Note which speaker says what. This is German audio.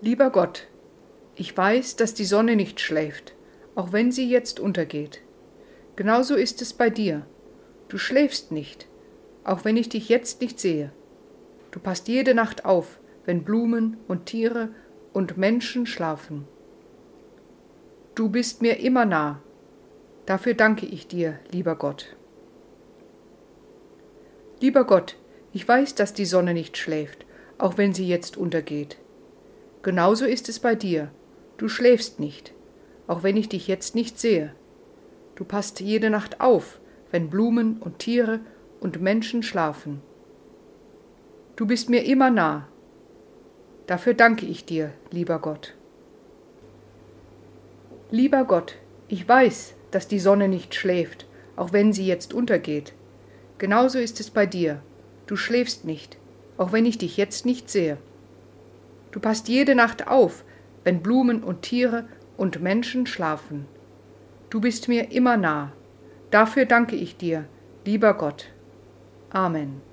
Speaker 1: Lieber Gott, ich weiß, dass die Sonne nicht schläft, auch wenn sie jetzt untergeht. Genauso ist es bei dir. Du schläfst nicht, auch wenn ich dich jetzt nicht sehe. Du passt jede Nacht auf, wenn Blumen und Tiere und Menschen schlafen. Du bist mir immer nah. Dafür danke ich dir, lieber Gott. Lieber Gott, ich weiß, dass die Sonne nicht schläft, auch wenn sie jetzt untergeht. Genauso ist es bei dir. Du schläfst nicht, auch wenn ich dich jetzt nicht sehe. Du passt jede Nacht auf, wenn Blumen und Tiere und Menschen schlafen. Du bist mir immer nah. Dafür danke ich dir, lieber Gott. Lieber Gott, ich weiß, dass die Sonne nicht schläft, auch wenn sie jetzt untergeht. Genauso ist es bei dir. Du schläfst nicht, auch wenn ich dich jetzt nicht sehe. Du passt jede Nacht auf, wenn Blumen und Tiere und Menschen schlafen. Du bist mir immer nah. Dafür danke ich dir, lieber Gott. Amen.